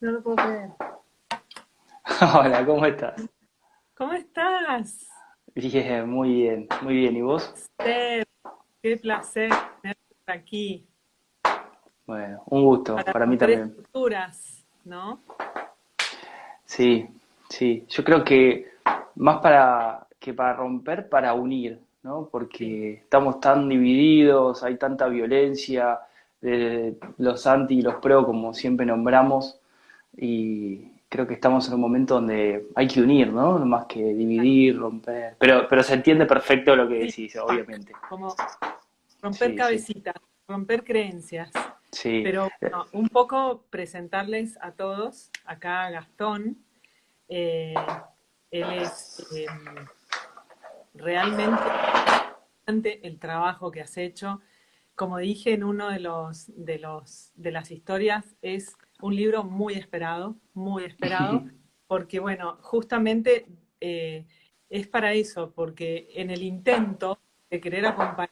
No lo puedo creer. Hola, ¿cómo estás? ¿Cómo estás? Bien, muy bien, muy bien. ¿Y vos? Qué placer tenerte aquí Bueno, un gusto, para para mí también. estructuras, ¿no? Sí, sí. Yo creo que más para que para romper, para unir, ¿no? Porque estamos tan divididos, hay tanta violencia, de los anti y los pro, como siempre nombramos, y creo que estamos en un momento donde hay que unir, ¿no? Más que dividir, romper. Pero, pero se entiende perfecto lo que sí, decís, obviamente. como romper Sí, sí, cabecitas, romper creencias. sí. Pero bueno, un poco presentarles a todos, acá a Gastón, eh, él es eh, realmente importante el trabajo que has hecho. Como dije en uno de los, de los, de las historias, es un libro muy esperado, muy esperado, porque bueno, justamente eh, es para eso, porque en el intento de querer acompañar,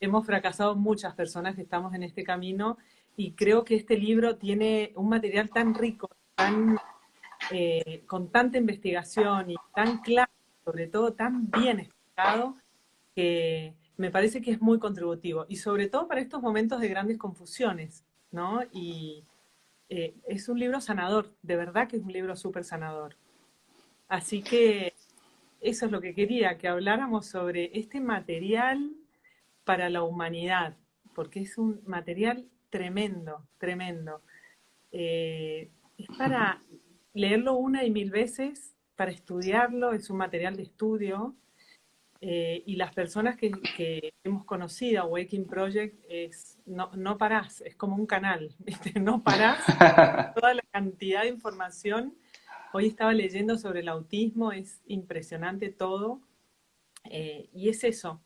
hemos fracasado muchas personas que estamos en este camino y creo que este libro tiene un material tan rico, tan, eh, con tanta investigación y tan claro, sobre todo tan bien explicado, que me parece que es muy contributivo y sobre todo para estos momentos de grandes confusiones, ¿no? Y eh, es un libro sanador, de verdad que es un libro súper sanador. Así que eso es lo que quería, que habláramos sobre este material para la humanidad, porque es un material tremendo, tremendo. Eh, es para leerlo una y mil veces, para estudiarlo, es un material de estudio, eh, y las personas que, que hemos conocido, Waking Project, es, no, no parás, es como un canal, ¿viste? No parás, toda la cantidad de información. Hoy estaba leyendo sobre el autismo, es impresionante todo, eh, y es eso,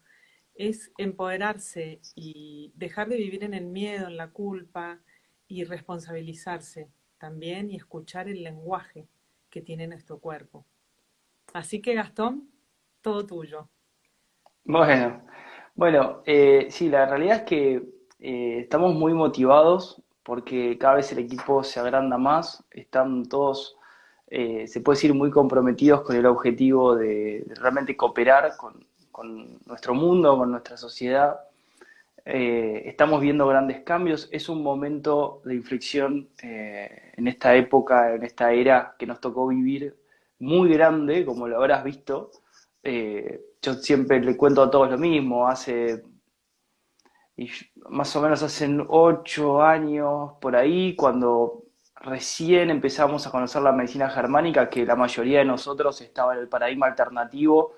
es empoderarse y dejar de vivir en el miedo, en la culpa, y responsabilizarse también y escuchar el lenguaje que tiene nuestro cuerpo. Así que Gastón, todo tuyo. Bueno, bueno, eh, sí, la realidad es que eh, estamos muy motivados porque cada vez el equipo se agranda más, están todos, eh, se puede decir, muy comprometidos con el objetivo de, realmente cooperar con, con nuestro mundo, con nuestra sociedad. Eh, estamos viendo grandes cambios, es un momento de inflexión eh, en esta época, en esta era que nos tocó vivir muy grande, como lo habrás visto. Eh, yo siempre le cuento a todos lo mismo, hace más o menos hace ocho años por ahí, cuando recién empezamos a conocer la medicina germánica, que la mayoría de nosotros estaba en el paradigma alternativo,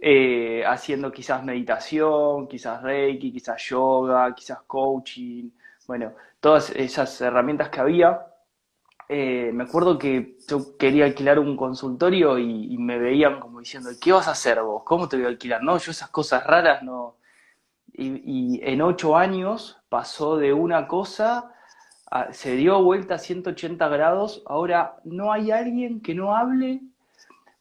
eh, haciendo quizás meditación, quizás Reiki, quizás yoga, quizás coaching, bueno, todas esas herramientas que había. Eh, me acuerdo que yo quería alquilar un consultorio y, me veían como diciendo, ¿qué vas a hacer vos? ¿Cómo te voy a alquilar? No, yo esas cosas raras no, y, y en ocho años pasó de una cosa, a- se dio vuelta a 180 grados. Ahora no hay alguien que no hable.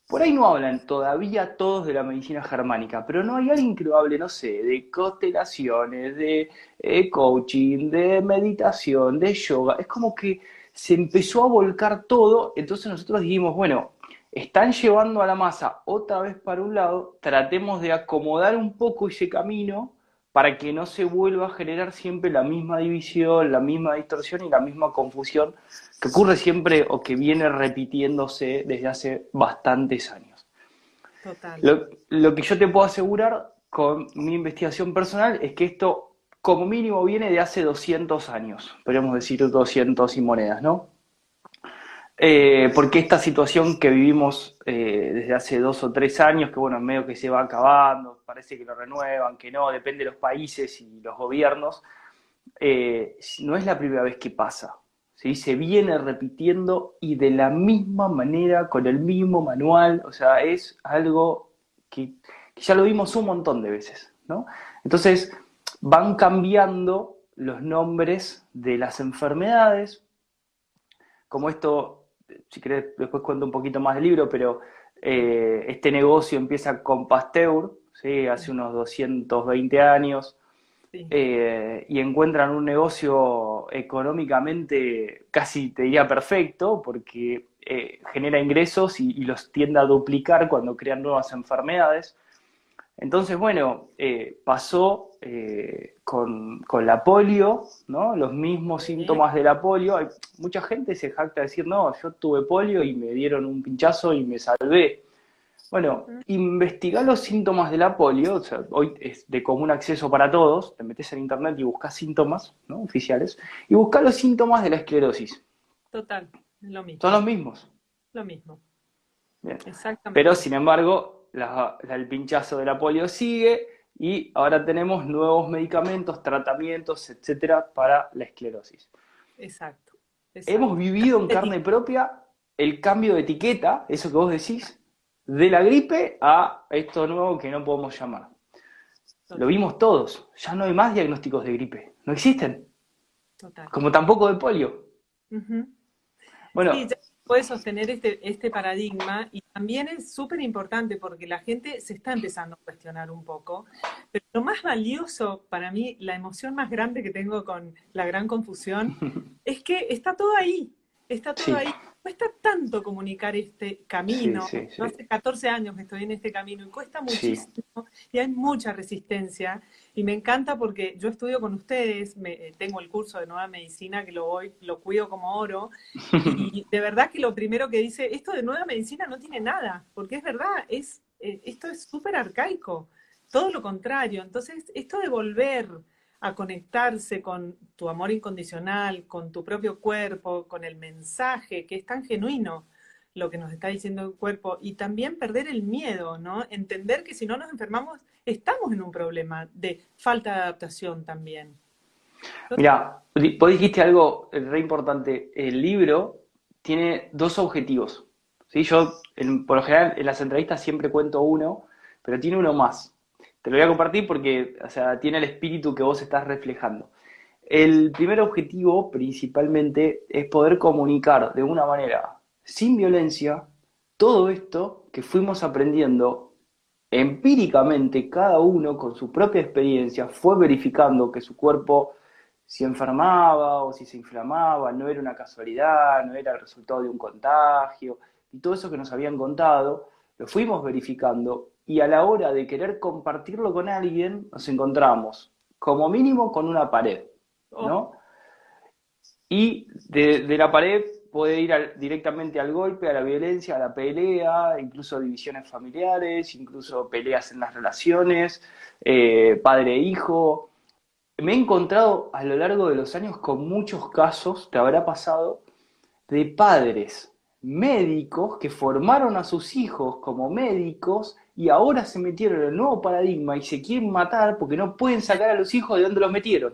Por ahí no hablan todavía todos de la medicina germánica, pero no hay alguien que lo hable, no sé, de constelaciones, de eh, coaching, de meditación, de yoga. Es como que se empezó a volcar todo. Entonces nosotros dijimos, bueno, están llevando a la masa otra vez para un lado, tratemos de acomodar un poco ese camino para que no se vuelva a generar siempre la misma división, la misma distorsión y la misma confusión que ocurre siempre o que viene repitiéndose desde hace bastantes años. Total. Lo, lo que yo te puedo asegurar con mi investigación personal es que esto como mínimo viene de hace 200 años, podríamos decir 200 y monedas, ¿no? Eh, porque esta situación que vivimos eh, desde hace dos o tres años, que bueno, medio que se va acabando, parece que lo renuevan, que no, depende de los países y los gobiernos, eh, no es la primera vez que pasa, ¿sí? Se viene repitiendo y de la misma manera, con el mismo manual, o sea, es algo que, que ya lo vimos un montón de veces, ¿no? Entonces, van cambiando los nombres de las enfermedades, como esto, si querés, después cuento un poquito más del libro, pero eh, este negocio empieza con Pasteur, ¿sí? hace unos 220 años, eh, y encuentran un negocio económicamente casi, te diría, perfecto, porque eh, genera ingresos y, los tiende a duplicar cuando crean nuevas enfermedades. Entonces, bueno, eh, pasó con, la polio, ¿no? Los mismos síntomas de la polio. Hay, mucha gente se jacta de decir, no, yo tuve polio y me dieron un pinchazo y me salvé. Bueno, investigar los síntomas de la polio, o sea, hoy es de común acceso para todos, te metes en internet y buscas síntomas ¿no? oficiales, y busca los síntomas de la esclerosis. Total, lo mismo. Son los mismos. Lo mismo. Bien. Exactamente. Pero, sin embargo, el pinchazo de la polio sigue y ahora tenemos nuevos medicamentos, tratamientos, etcétera, para la esclerosis. Exacto. Hemos vivido en carne propia el cambio de etiqueta, eso que vos decís, de la gripe a esto nuevo que no podemos llamar. Lo vimos todos, ya no hay más diagnósticos de gripe, no existen. Total. Como tampoco de polio. Bueno, sí, puede sostener este, este paradigma y también es súper importante porque la gente se está empezando a cuestionar un poco, pero lo más valioso para mí, la emoción más grande que tengo con la gran confusión, es que está todo ahí, está todo ahí cuesta tanto comunicar este camino. Hace 14 años que estoy en este camino y cuesta muchísimo y hay mucha resistencia. Y me encanta porque yo estudio con ustedes, me, eh, tengo el curso de nueva medicina que lo voy, lo cuido como oro. Y de verdad que lo primero que dice, esto de nueva medicina no tiene nada, porque es verdad, es, eh, esto es súper arcaico. Todo lo contrario. Entonces, esto de volver a conectarse con tu amor incondicional, con tu propio cuerpo, con el mensaje, que es tan genuino lo que nos está diciendo el cuerpo, y también perder el miedo, ¿no? Entender que si no nos enfermamos, estamos en un problema de falta de adaptación también. Mira, vos dijiste algo re importante. El libro tiene dos objetivos. ¿sí? Yo, por lo general, en las entrevistas siempre cuento uno, pero tiene uno más. Te lo voy a compartir porque, o sea, tiene el espíritu que vos estás reflejando. El primer objetivo, principalmente, es poder comunicar de una manera sin violencia todo esto que fuimos aprendiendo empíricamente, cada uno con su propia experiencia, fue verificando que su cuerpo si enfermaba o si se inflamaba, no era una casualidad, no era el resultado de un contagio, y todo eso que nos habían contado, lo fuimos verificando y a la hora de querer compartirlo con alguien, nos encontramos como mínimo con una pared, ¿no? Oh. Y de, la pared puede ir directamente al golpe, a la violencia, a la pelea, incluso divisiones familiares, incluso peleas en las relaciones, eh, padre e hijo. Me he encontrado a lo largo de los años con muchos casos, te habrá pasado, de padres médicos que formaron a sus hijos como médicos y ahora se metieron en el nuevo paradigma y se quieren matar porque no pueden sacar a los hijos de donde los metieron.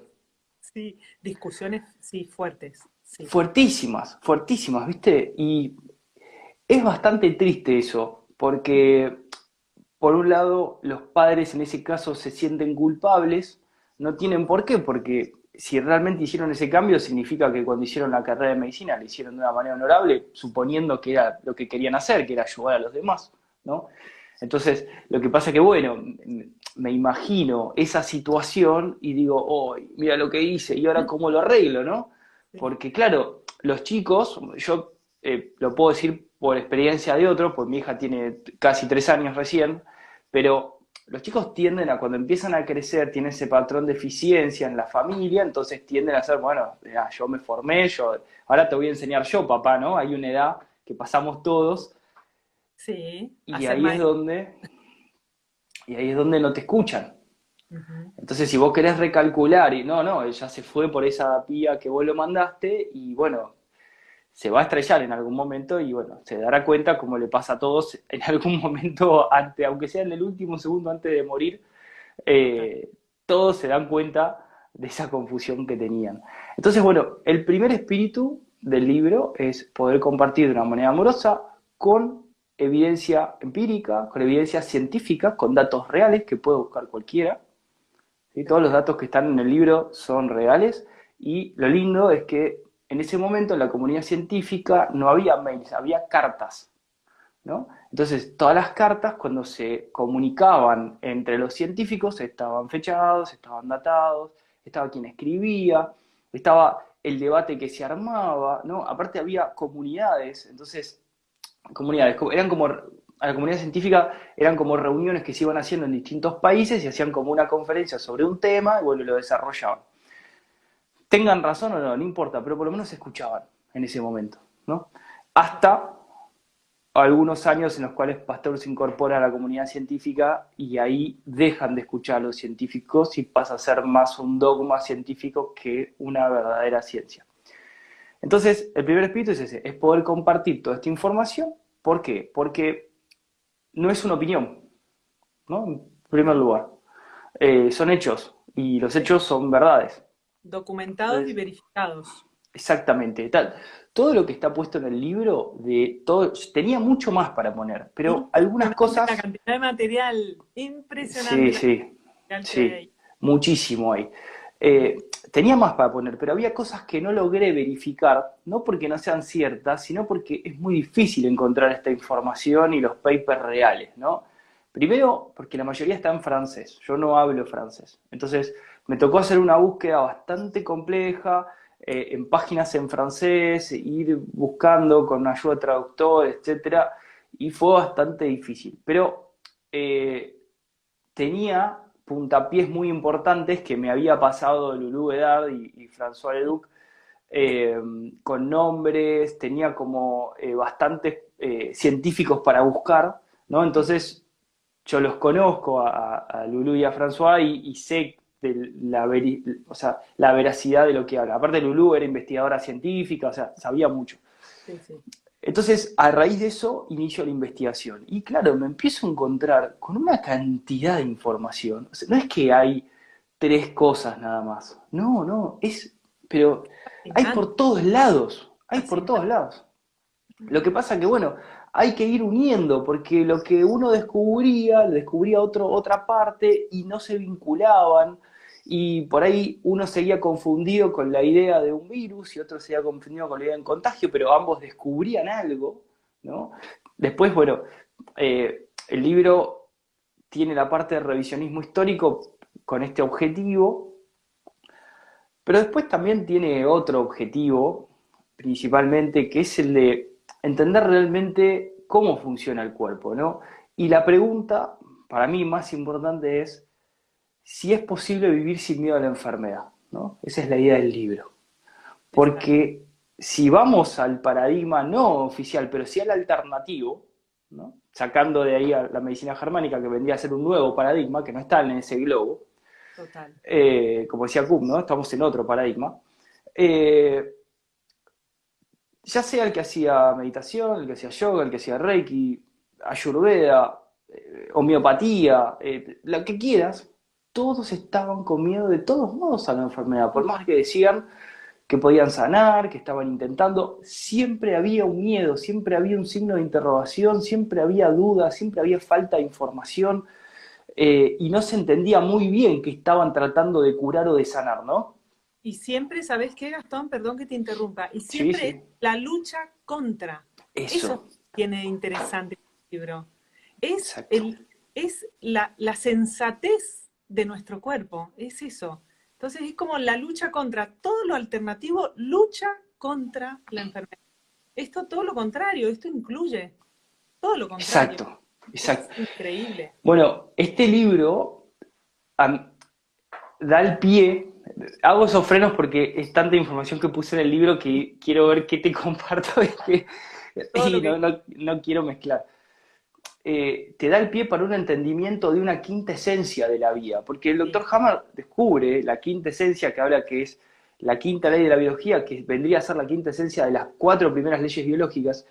Sí, discusiones, sí, fuertes. Fuertísimas, fuertísimas, ¿viste? Y es bastante triste eso, porque por un lado los padres en ese caso se sienten culpables, no tienen por qué, porque si realmente hicieron ese cambio significa que cuando hicieron la carrera de medicina lo hicieron de una manera honorable, suponiendo que era lo que querían hacer, que era ayudar a los demás, ¿no? Entonces, lo que pasa que, bueno, me imagino esa situación y digo, oh, mira lo que hice y ahora cómo lo arreglo, ¿no? Porque, claro, los chicos, yo eh, lo puedo decir por experiencia de otro, pues mi hija tiene casi tres años recién, pero los chicos tienden a, cuando empiezan a crecer, tienen ese patrón de eficiencia en la familia, entonces tienden a ser, bueno, yo me formé, yo, ahora te voy a enseñar yo, papá, ¿no? Hay una edad que pasamos todos Sí. Y ahí es donde. Y ahí es donde no te escuchan. Entonces, si vos querés recalcular y no, no, ya se fue por esa pía que vos lo mandaste y bueno, se va a estrellar en algún momento y bueno, se dará cuenta como le pasa a todos en algún momento, antes, aunque sea en el último segundo antes de morir, eh, todos se dan cuenta de esa confusión que tenían. Entonces, bueno, el primer espíritu del libro es poder compartir de una manera amorosa con evidencia empírica, con evidencia científica, con datos reales que puede buscar cualquiera. Todos los datos que están en el libro son reales y lo lindo es que en ese momento en la comunidad científica no había mails, había cartas. ¿no? Entonces, todas las cartas, cuando se comunicaban entre los científicos, estaban fechados, estaban datados, estaba quien escribía, estaba el debate que se armaba, ¿no? Aparte había comunidades, entonces, comunidades, eran como, a la comunidad científica eran como reuniones que se iban haciendo en distintos países y hacían como una conferencia sobre un tema y bueno, lo desarrollaban. Tengan razón o no, no importa, pero por lo menos se escuchaban en ese momento, ¿no? Hasta algunos años en los cuales Pasteur se incorpora a la comunidad científica y ahí dejan de escuchar a los científicos y pasa a ser más un dogma científico que una verdadera ciencia. Entonces, el primer espíritu es ese, es poder compartir toda esta información. ¿Por qué? Porque no es una opinión, ¿no? En primer lugar. Eh, son hechos y los hechos son verdades. Documentados y verificados. Exactamente. Tal. Todo lo que está puesto en el libro, de todo, tenía mucho más para poner, pero algunas cosas. Una cantidad de material impresionante. Sí, sí. sí muchísimo hay. Eh, tenía más para poner, pero había cosas que no logré verificar, no porque no sean ciertas, sino porque es muy difícil encontrar esta información y los papers reales, ¿no? Primero, porque la mayoría está en francés, yo no hablo francés. Entonces, me tocó hacer una búsqueda bastante compleja, eh, en páginas en francés, ir buscando con ayuda de traductor, etc. Y fue bastante difícil. Pero eh, tenía puntapiés muy importantes que me había pasado Lulú Edad y, François Leduc, eh, con nombres, tenía como bastantes científicos para buscar, ¿no? Entonces yo los conozco a, a Lulú y a François y, sé la, o sea, la veracidad de lo que habla. Aparte, Lulú era investigadora científica, o sea, sabía mucho. Entonces, a raíz de eso, inicio la investigación. Y claro, me empiezo a encontrar con una cantidad de información. no es que hay tres cosas nada más. No, no, es. Pero hay por todos lados. Hay por todos lados. Lo que pasa que, bueno, hay que ir uniendo, porque lo que uno descubría, lo descubría otro, otra parte y no se vinculaban y por ahí uno seguía confundido con la idea de un virus y otro seguía confundido con la idea de un contagio, pero ambos descubrían algo, ¿no? Después, bueno, eh, el libro tiene la parte de revisionismo histórico con este objetivo, pero después también tiene otro objetivo, principalmente, que es el de entender realmente cómo funciona el cuerpo, ¿no? Y la pregunta, para mí más importante es, si es posible vivir sin miedo a la enfermedad. ¿no? Esa es la idea del libro. Porque si vamos al paradigma no oficial, pero sí al alternativo, ¿no? sacando de ahí a la medicina germánica, que vendría a ser un nuevo paradigma, que no está en ese globo, eh, como decía Kuhn, ¿no? estamos en otro paradigma, eh, ya sea el que hacía meditación, el que hacía yoga, el que hacía reiki, ayurveda, eh, homeopatía, lo que quieras, todos estaban con miedo de todos modos a la enfermedad, por más que decían que podían sanar, que estaban intentando, siempre había un miedo, siempre había un signo de interrogación, siempre había dudas, siempre había falta de información eh, y no se entendía muy bien que estaban tratando de curar o de sanar, ¿no? Y siempre, ¿sabes qué, Gastón? Perdón que te interrumpa. Y siempre la lucha contra. Eso. tiene interesante el libro. Es, el, es la, la sensatez de nuestro cuerpo, es eso. Entonces es como la lucha contra todo lo alternativo, lucha contra la enfermedad. Esto todo lo contrario, esto incluye todo lo contrario. Exacto, exacto. increíble. Bueno, este libro da el pie, hago esos frenos porque es tanta información que puse en el libro que quiero ver qué te comparto y, no quiero mezclar. Eh, te da el pie para un entendimiento de una quinta esencia de la vida, porque el doctor Hammer descubre la quinta esencia que habla que es la quinta ley de la biología, que vendría a ser la quinta esencia de las cuatro primeras leyes biológicas,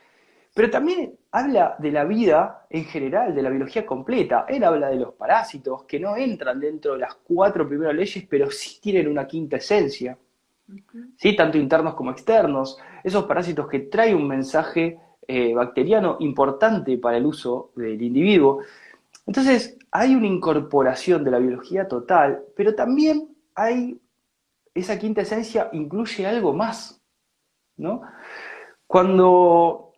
pero también habla de la vida en general, de la biología completa. Él habla de los parásitos que no entran dentro de las cuatro primeras leyes, pero sí tienen una quinta esencia, ¿sí? tanto internos como externos. Esos parásitos que traen un mensaje eh, bacteriano importante para el uso del individuo. Entonces, hay una incorporación de la biología total, pero también hay, esa quinta esencia incluye algo más, ¿no? Cuando,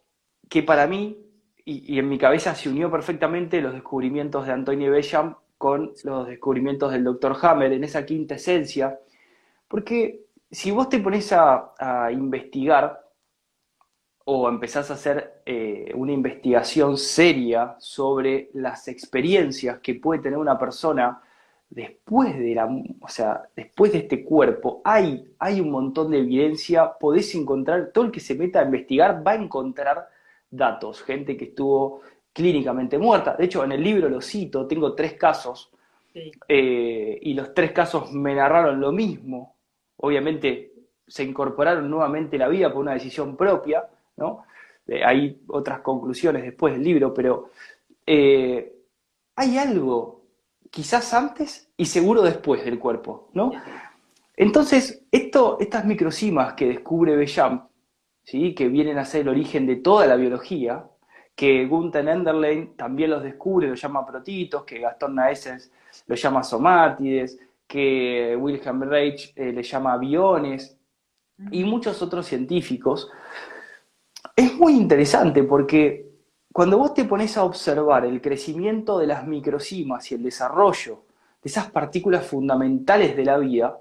que para mí, y, en mi cabeza se unió perfectamente los descubrimientos de Antonio Bellam con los descubrimientos del doctor Hammer en esa quinta esencia, porque si vos te pones a, investigar o empezás a hacer eh, una investigación seria sobre las experiencias que puede tener una persona después de la, o sea, después de este cuerpo, hay, hay un montón de evidencia, podés encontrar, todo el que se meta a investigar va a encontrar datos, gente que estuvo clínicamente muerta. De hecho, en el libro lo cito, tengo tres casos, eh, y los tres casos me narraron lo mismo. Obviamente se incorporaron nuevamente la vida por una decisión propia, ¿no? Eh, hay otras conclusiones después del libro, pero eh, hay algo, quizás antes y seguro después del cuerpo, ¿no? Entonces, esto, estas microcimas que descubre Bellam, ¿sí? que vienen a ser el origen de toda la biología, que Gunther Enderlein también los descubre, los llama protitos, que Gastón Naessens los llama somátides, que Wilhelm Reich eh, le llama biones, y muchos otros científicos. Es muy interesante porque cuando vos te pones a observar el crecimiento de las microcimas y el desarrollo de esas partículas fundamentales de la vida,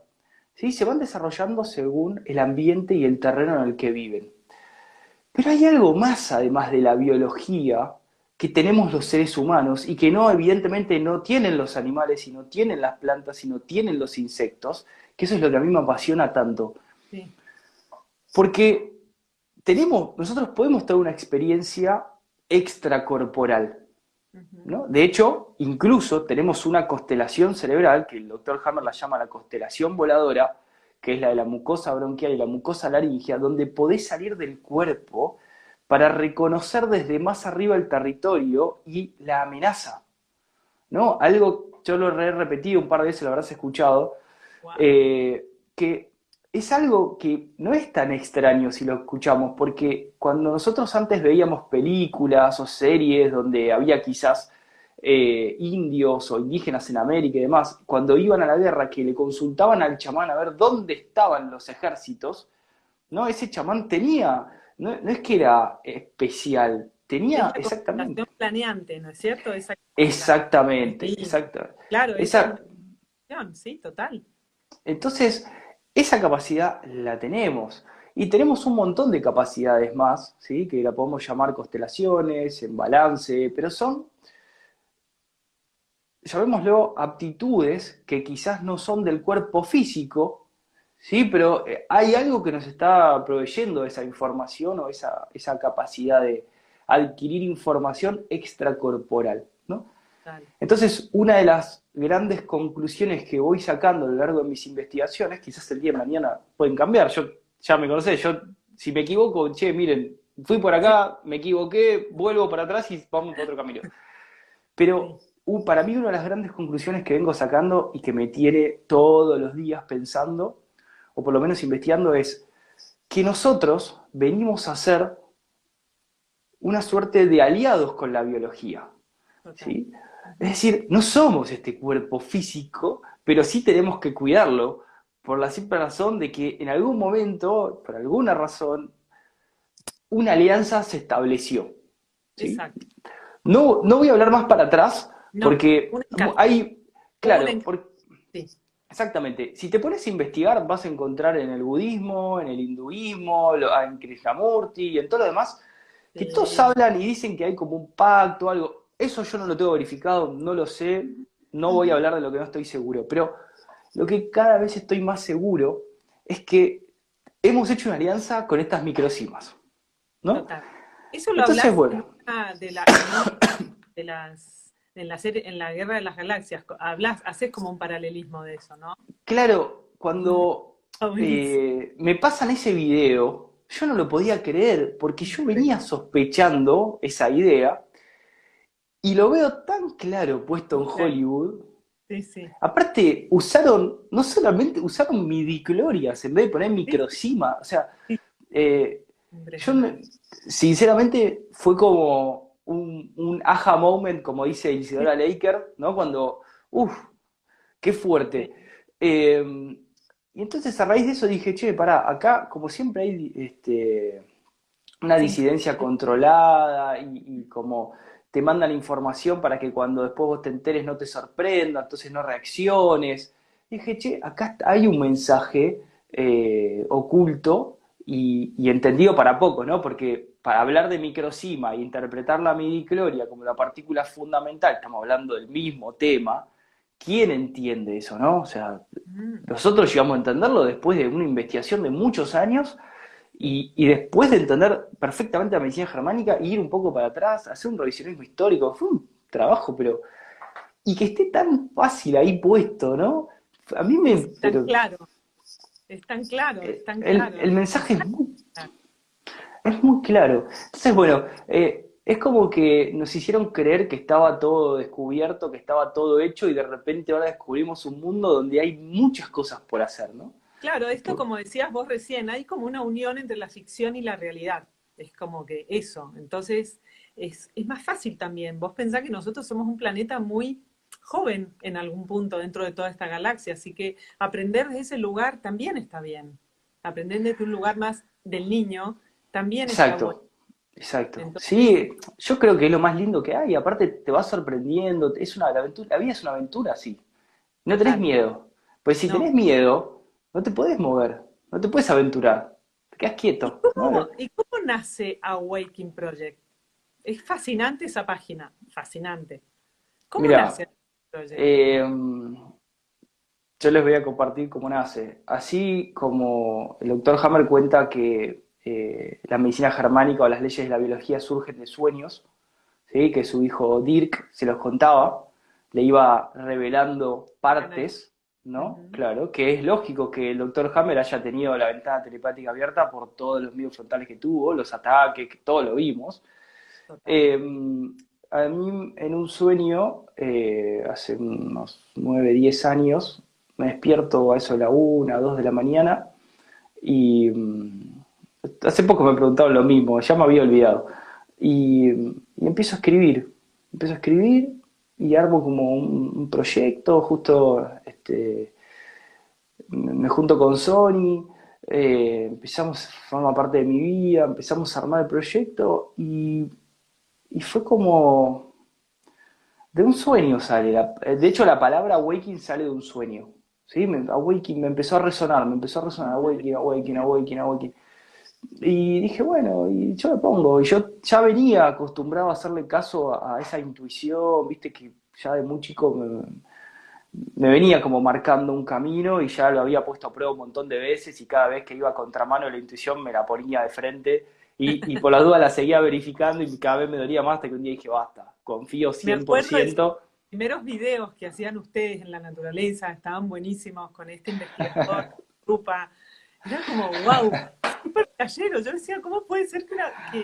¿sí? se van desarrollando según el ambiente y el terreno en el que viven. Pero hay algo más, además de la biología, que tenemos los seres humanos y que no, evidentemente, no tienen los animales y no tienen las plantas y no tienen los insectos, que eso es lo que a mí me apasiona tanto. Porque tenemos, nosotros podemos tener una experiencia extracorporal. ¿no? De hecho, incluso tenemos una constelación cerebral, que el doctor Hammer la llama la constelación voladora, que es la de la mucosa bronquial y la mucosa laringea, donde podés salir del cuerpo para reconocer desde más arriba el territorio y la amenaza. ¿No? Algo, yo lo he repetido un par de veces, lo habrás escuchado, eh, que es algo que no es tan extraño si lo escuchamos, porque cuando nosotros antes veíamos películas o series donde había quizás eh, indios o indígenas en América y demás, cuando iban a la guerra, que le consultaban al chamán a ver dónde estaban los ejércitos, ¿no? Ese chamán tenía, no, es que era especial, tenía exactamente. planeante, ¿no es cierto? exactamente, exactamente. Claro, esa, sí, total. Entonces, esa capacidad la tenemos. Y tenemos un montón de capacidades más, ¿sí? que la podemos llamar constelaciones, en balance, pero son llamémoslo, aptitudes que quizás no son del cuerpo físico, ¿sí? pero eh, hay algo que nos está proveyendo esa información o esa, esa capacidad de adquirir información extracorporal. ¿no? Entonces, una de las grandes conclusiones que voy sacando a lo largo de mis investigaciones, quizás el día de mañana pueden cambiar, yo ya me conocé, yo si me equivoco, che, miren, fui por acá, me equivoqué, vuelvo para atrás y vamos por otro camino. Pero para mí una de las grandes conclusiones que vengo sacando y que me tiene todos los días pensando, o por lo menos investigando, es que nosotros venimos a ser una suerte de aliados con la biología. ¿sí? Es decir, no somos este cuerpo físico, pero sí tenemos que cuidarlo por la simple razón de que en algún momento, por alguna razón, una alianza se estableció. Exacto. No, no voy a hablar más para atrás, porque hay, claro, exactamente. Si te pones a investigar, vas a encontrar en el budismo, en el hinduismo, en Krishnamurti y en todo lo demás, que todos hablan y dicen que hay como un pacto, algo. Eso yo no lo tengo verificado, no lo sé, no voy a hablar de lo que no estoy seguro, pero lo que cada vez estoy más seguro es que hemos hecho una alianza con estas microcimas. ¿no? Eso lo Entonces, bueno. de, de las en la serie, en la Guerra de las Galaxias, hablas, haces como un paralelismo de eso, ¿no? Claro, cuando eh, me pasan ese video, yo no lo podía creer, porque yo venía sospechando esa idea, y lo veo tan claro puesto en Hollywood. Sí, sí. Aparte, usaron, no solamente, usaron midiclorias en vez de poner microcima, o sea, eh, yo sinceramente fue como un, un aha moment, como dice Isidora Laker, ¿no? Cuando, uff, qué fuerte. Em, y entonces a raíz de eso dije, che, pará, acá como siempre hay este, una disidencia controlada y, como te manda la información para que cuando después vos te enteres no te sorprenda, entonces no reacciones. dije, che, acá hay un mensaje eh, oculto y, entendido para poco, ¿no? Porque para hablar de microcima e interpretar la midicloria como la partícula fundamental, estamos hablando del mismo tema, ¿quién entiende eso, no? O sea, mm. nosotros llegamos a entenderlo después de una investigación de muchos años y, después de entender perfectamente la medicina germánica, ir un poco para atrás, hacer un revisionismo histórico, fue un trabajo, pero. Y que esté tan fácil ahí puesto, ¿no? A mí me. Es tan claro. Es tan claro, es tan claro. El, mensaje es muy, es muy claro. Entonces, bueno, eh, es como que nos hicieron creer que estaba todo descubierto, que estaba todo hecho, y de repente ahora descubrimos un mundo donde hay muchas cosas por hacer, ¿no? Claro, esto como decías vos recién, hay como una unión entre la ficción y la realidad. Es como que eso. Entonces, es, más fácil también. Vos pensás que nosotros somos un planeta muy joven en algún punto dentro de toda esta galaxia, así que aprender de ese lugar también está bien. Aprender desde un lugar más del niño también Exacto. está bueno. Exacto. sí, yo creo que es lo más lindo que hay. Aparte, te va sorprendiendo. Es una aventura. La vida es una aventura, sí. No tenés miedo. Pues si tenés miedo, no te puedes mover, no te puedes aventurar, te quedas quieto. ¿Y cómo, nace Awakening Project? Es fascinante esa página, fascinante. ¿Cómo nace Project? Eh, yo les voy a compartir cómo nace. Así como el doctor Hammer cuenta que eh, la medicina germánica o las leyes de la biología surgen de sueños, ¿sí? que su hijo Dirk se los contaba, le iba revelando partes ¿no? Claro, que es lógico que el doctor Hammer haya tenido la ventana telepática abierta por todos los medios frontales que tuvo, los ataques, que todo lo vimos. Em, a mí en un sueño, eh, hace unos 9, 10 años, me despierto a eso de la 1, 2 de la mañana y mm, hace poco me preguntaron lo mismo, ya me había olvidado. Y, y empiezo a escribir, empiezo a escribir y armo como un, proyecto, justo este, me junto con Sony, eh, empezamos, forma parte de mi vida, empezamos a armar el proyecto y, fue como de un sueño sale, de hecho la palabra awakening sale de un sueño, ¿sí? Me, me empezó a resonar, me empezó a resonar, awakening, awakening, awakening, awakening. Y dije, bueno, y yo me pongo. Y yo ya venía acostumbrado a hacerle caso a, esa intuición, viste, que ya de muy chico me, venía como marcando un camino y ya lo había puesto a prueba un montón de veces y cada vez que iba a contramano la intuición me la ponía de frente y, por la duda la seguía verificando y cada vez me dolía más hasta que un día dije, basta, confío 100%. Los primeros videos que hacían ustedes en la naturaleza estaban buenísimos con este investigador, Rupa. Era como, wow, súper callero. Yo decía, ¿cómo puede ser que,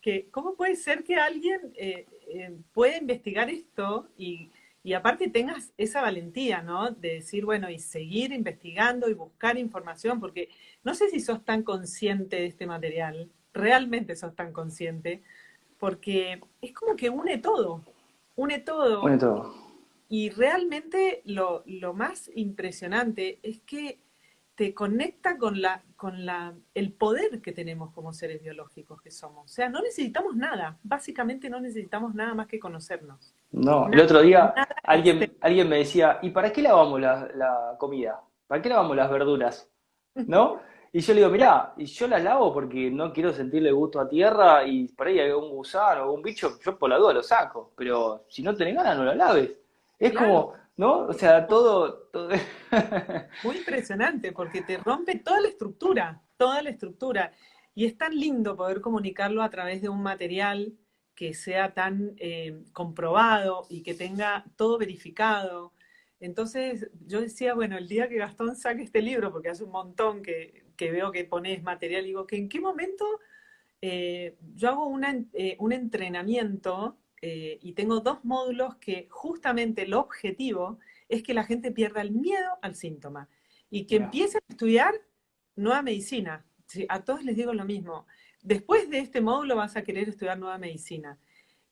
que, ¿cómo puede ser que alguien eh, eh, pueda investigar esto y, y, aparte tengas esa valentía, ¿no? De decir, bueno, y seguir investigando y buscar información, porque no sé si sos tan consciente de este material, realmente sos tan consciente, porque es como que une todo, une todo. Une todo. Y realmente lo, lo más impresionante es que te conecta con la con la el poder que tenemos como seres biológicos que somos. O sea, no necesitamos nada, básicamente no necesitamos nada más que conocernos. No, el otro día alguien alguien me decía, "¿Y para qué lavamos la, la comida? ¿Para qué lavamos las verduras?" ¿No? Y yo le digo, mirá, y yo las lavo porque no quiero sentirle gusto a tierra y por ahí hay un gusano o un bicho, yo por la duda lo saco, pero si no tenés ganas no lo laves. Es como, ¿no? O sea, todo... Muy impresionante, porque te rompe toda la estructura, toda la estructura. Y es tan lindo poder comunicarlo a través de un material que sea tan eh, comprobado y que tenga todo verificado. Entonces yo decía, bueno, el día que Gastón saque este libro, porque hace un montón que, veo que pones material, digo, que en qué momento eh, yo hago eh, un entrenamiento eh, y tengo dos módulos que justamente el objetivo es que la gente pierda el miedo al síntoma y que empiece a estudiar nueva medicina. a todos les digo lo mismo. Después de este módulo vas a querer estudiar nueva medicina.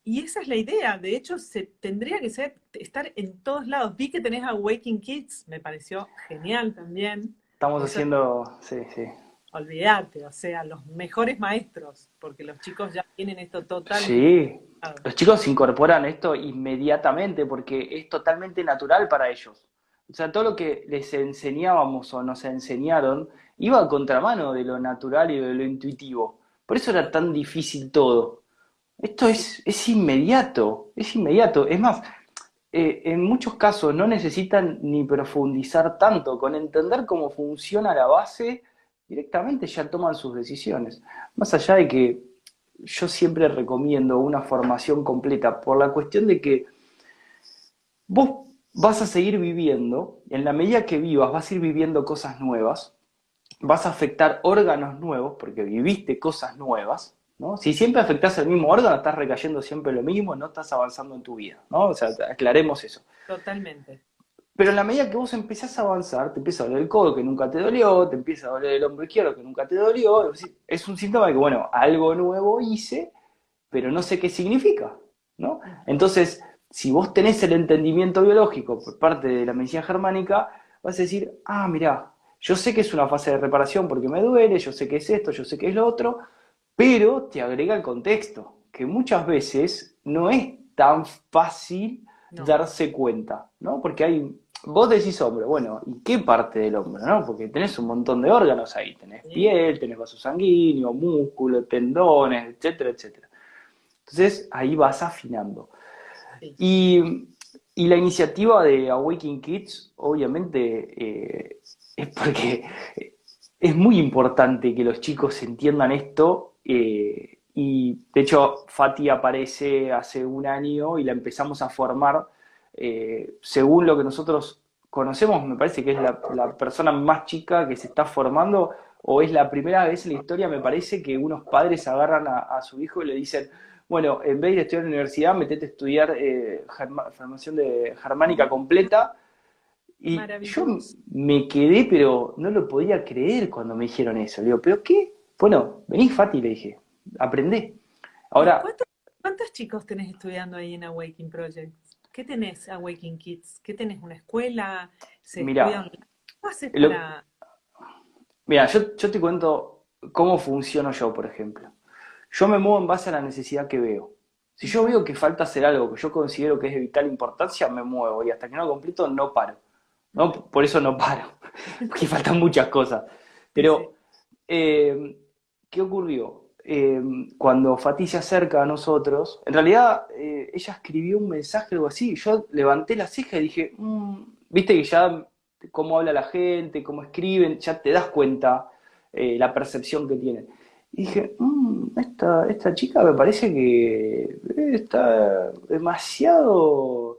Y esa es la idea. De hecho, se, tendría que ser, estar en todos lados. Vi que tenés a Waking Kids, me pareció genial también. Estamos haciendo, sí, sí. olvídate, o sea, los mejores maestros, porque los chicos ya tienen esto totalmente. Sí, los chicos incorporan esto inmediatamente porque es totalmente natural para ellos. O sea, todo lo que les enseñábamos o nos enseñaron iba a contramano de lo natural y de lo intuitivo. Por eso era tan difícil todo. Esto es, es inmediato, es inmediato. Es más, eh, en muchos casos no necesitan ni profundizar tanto, con entender cómo funciona la base, directamente ya toman sus decisiones. Más allá de que yo siempre recomiendo una formación completa, por la cuestión de que vos vas a seguir viviendo, en la medida que vivas vas a ir viviendo cosas nuevas, vas a afectar órganos nuevos, porque viviste cosas nuevas, ¿no? Si siempre afectas el mismo órgano, estás recayendo siempre lo mismo, no estás avanzando en tu vida, ¿no? O sea, aclaremos eso. Totalmente. Pero en la medida que vos empezás a avanzar, te empieza a doler el codo que nunca te dolió, te empieza a doler el hombro izquierdo que nunca te dolió, es un síntoma de que, bueno, algo nuevo hice, pero no sé qué significa, ¿no? Entonces, si vos tenés el entendimiento biológico por parte de la medicina germánica, vas a decir, ah, mirá, yo sé que es una fase de reparación porque me duele, yo sé que es esto, yo sé que es lo otro, pero te agrega el contexto, que muchas veces no es tan fácil darse cuenta, ¿no? Porque hay, vos decís hombro, bueno, ¿y qué parte del hombro, no? Porque tenés un montón de órganos ahí, tenés piel, tenés vaso sanguíneo, músculo, tendones, etcétera, etcétera. Entonces ahí vas afinando. Y, la iniciativa de Awakening Kids, obviamente, eh, es porque es muy importante que los chicos entiendan esto. Eh, y de hecho, Fati aparece hace un año y la empezamos a formar eh, según lo que nosotros conocemos. Me parece que es la, persona más chica que se está formando, o es la primera vez en la historia, me parece, que unos padres agarran a, su hijo y le dicen: Bueno, en vez de estudiar en la universidad, metete a estudiar eh, formación de germánica completa y yo me quedé, pero no lo podía creer cuando me dijeron eso. Le digo, ¿pero qué? Bueno, vení, Fati, le dije, aprendé. Ahora. ¿Cuántos, chicos tenés estudiando ahí en Awakening Project? ¿Qué tenés, Awakening Kids? ¿Qué tenés? ¿Una escuela? ¿Se mira, Mira, yo, yo te cuento cómo funciono yo, por ejemplo. Yo me muevo en base a la necesidad que veo. Si yo veo que falta hacer algo que yo considero que es de vital importancia, me muevo y hasta que no lo completo no paro. ¿No? Por eso no paro, porque faltan muchas cosas. Pero, eh, ¿qué ocurrió? Eh, cuando Fatih se acerca a nosotros, en realidad eh, ella escribió un mensaje o algo así, yo levanté la ceja y dije, mm", viste que ya cómo habla la gente, cómo escriben, ya te das cuenta la percepción que tienen. Y dije, mm, esta, esta chica me parece que está demasiado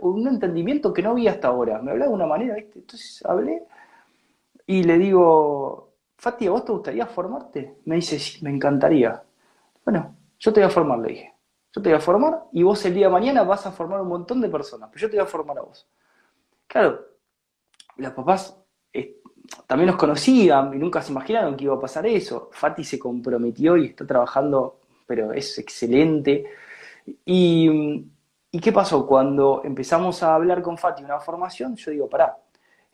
un entendimiento que no vi hasta ahora. Me hablaba de una manera. Entonces hablé y le digo, Fati, ¿a vos te gustaría formarte? Me dice, sí, me encantaría. Bueno, yo te voy a formar, le dije. Yo te voy a formar y vos el día de mañana vas a formar un montón de personas, pero yo te voy a formar a vos. Claro, los papás eh, también nos conocían y nunca se imaginaron que iba a pasar eso. Fati se comprometió y está trabajando, pero es excelente. Y ¿Y qué pasó? Cuando empezamos a hablar con Fati una formación, yo digo, pará,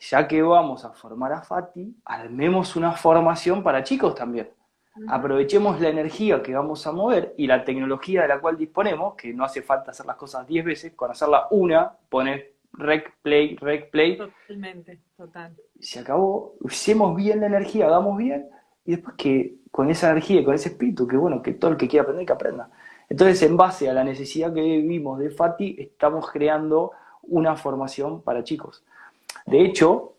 ya que vamos a formar a Fati, armemos una formación para chicos también. Aprovechemos la energía que vamos a mover y la tecnología de la cual disponemos, que no hace falta hacer las cosas 10 veces, con hacerla una, poner rec, play, rec, play. Totalmente, total. Se acabó, usemos bien la energía, hagamos bien, y después que con esa energía y con ese espíritu, que bueno, que todo el que quiera aprender, que aprenda. Entonces, en base a la necesidad que vimos de Fati, estamos creando una formación para chicos. De hecho,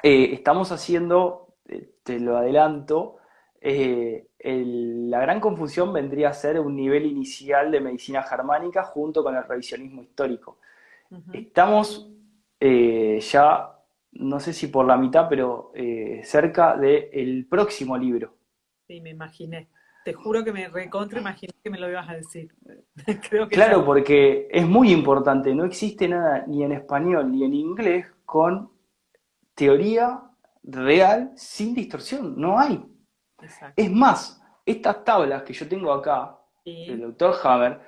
eh, estamos haciendo, eh, te lo adelanto, eh, la gran confusión vendría a ser un nivel inicial de medicina germánica junto con el revisionismo histórico. Estamos ya, no sé si por la mitad, pero cerca del próximo libro. Sí, me imaginé. Te juro que me recontra imaginé que me lo ibas a decir. claro, porque es muy importante. No existe nada ni en español ni en inglés con teoría real sin distorsión. No hay. Es más, estas tablas que yo tengo acá, del doctor Hammer,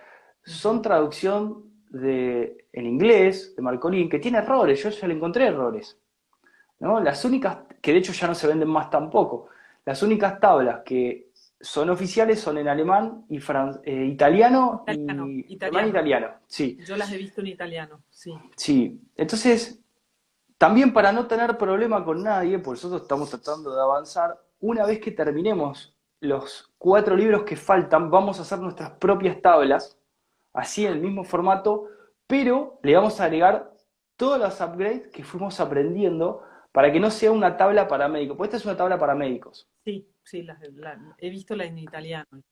son traducción de, en inglés de Marcolín, que tiene errores. Yo ya le encontré errores. ¿no? Las únicas, que de hecho ya no se venden más tampoco, las únicas tablas que son oficiales son en alemán y eh, italiano, y italiano. italiano, sí. Yo las he visto en italiano, sí. Sí, entonces, también para no tener problema con nadie, por nosotros estamos tratando de avanzar, una vez que terminemos los cuatro libros que faltan, vamos a hacer nuestras propias tablas, así en el mismo formato, pero le vamos a agregar todos los upgrades que fuimos aprendiendo para que no sea una tabla para médicos, porque esta es una tabla para médicos. Sí, sí, he visto la en italiano.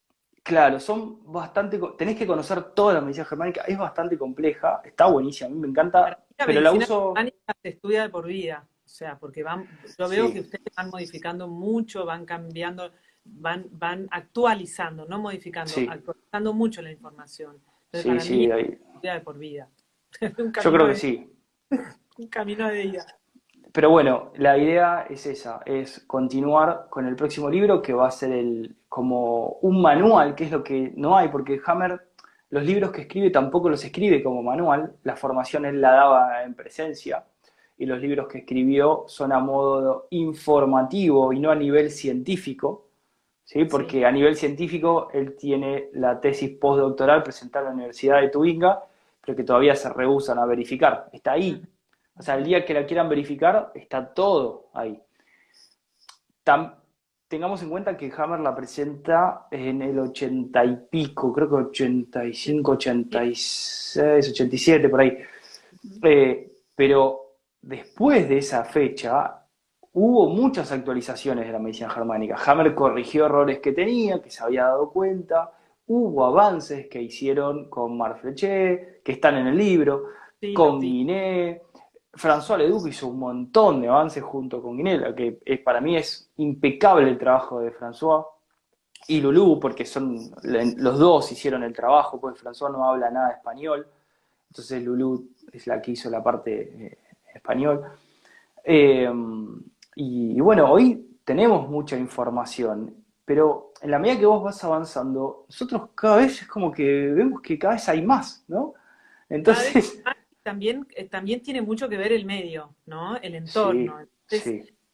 Claro, son bastante, tenés que conocer toda la medicina germánica, es bastante compleja, está buenísima, a mí me encanta, pero la uso... se estudia de por vida, o sea, porque van, yo veo que ustedes van modificando mucho, van cambiando, van, van actualizando, no modificando, actualizando mucho la información. sí, sí, ahí. de por vida. yo creo que sí. Un camino de vida. Pero bueno, la idea es esa, es continuar con el próximo libro que va a ser el, como un manual, que es lo que no hay, porque Hammer, los libros que escribe tampoco los escribe como manual, la formación él la daba en presencia, y los libros que escribió son a modo informativo y no a nivel científico, ¿sí? porque a nivel científico él tiene la tesis postdoctoral presentada en la Universidad de Tubinga, pero que todavía se rehusan a verificar, está ahí o sea, el día que la quieran verificar, está todo ahí. tengamos en cuenta que Hammer la presenta en el 80 y pico, creo que 85, 86, 87, por ahí. Eh, pero después de esa fecha, hubo muchas actualizaciones de la medicina germánica. Hammer corrigió errores que tenía, que se había dado cuenta. Hubo avances que hicieron con Marfleché, que están en el libro, con Guiné, François Leduc hizo un montón de avances junto con Guinela, que para mí es impecable el trabajo de François y Lulú, porque son los dos hicieron el trabajo, pues François no habla nada de español, entonces Lulú es la que hizo la parte eh, español. Eh, y, bueno, hoy tenemos mucha información, pero en la medida que vos vas avanzando, nosotros cada vez es como que vemos que cada vez hay más, ¿no? Entonces también, eh, también tiene mucho que ver el medio, ¿no? El entorno.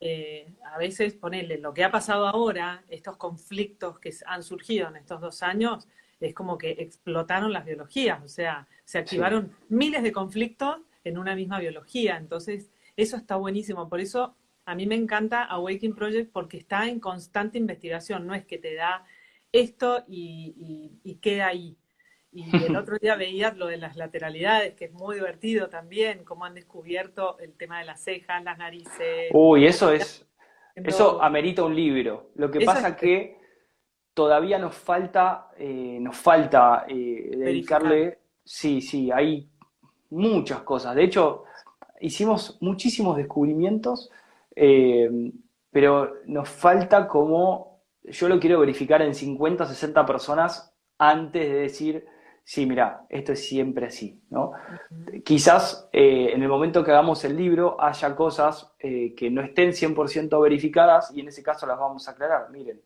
Eh, a veces ponerle lo que ha pasado ahora, estos conflictos que han surgido en estos dos años, es como que explotaron las biologías, o sea, se activaron miles de conflictos en una misma biología. Entonces, eso está buenísimo. Por eso a mí me encanta Awakening Project porque está en constante investigación, no es que te da esto y queda ahí. Y el otro día veías lo de las lateralidades, que es muy divertido también, cómo han descubierto el tema de las cejas, las narices. Uy, eso es, eso amerita un libro. Lo que pasa es que todavía nos falta, eh, nos falta eh, dedicarle, sí, sí, hay muchas cosas. De hecho, hicimos muchísimos descubrimientos, eh, pero nos falta como, yo lo quiero verificar en 50, 60 personas antes de decir, sí, mira, esto es siempre así, ¿no? Quizás eh, en el momento que hagamos el libro haya cosas eh, que no estén 100% verificadas y en ese caso las vamos a aclarar. Miren,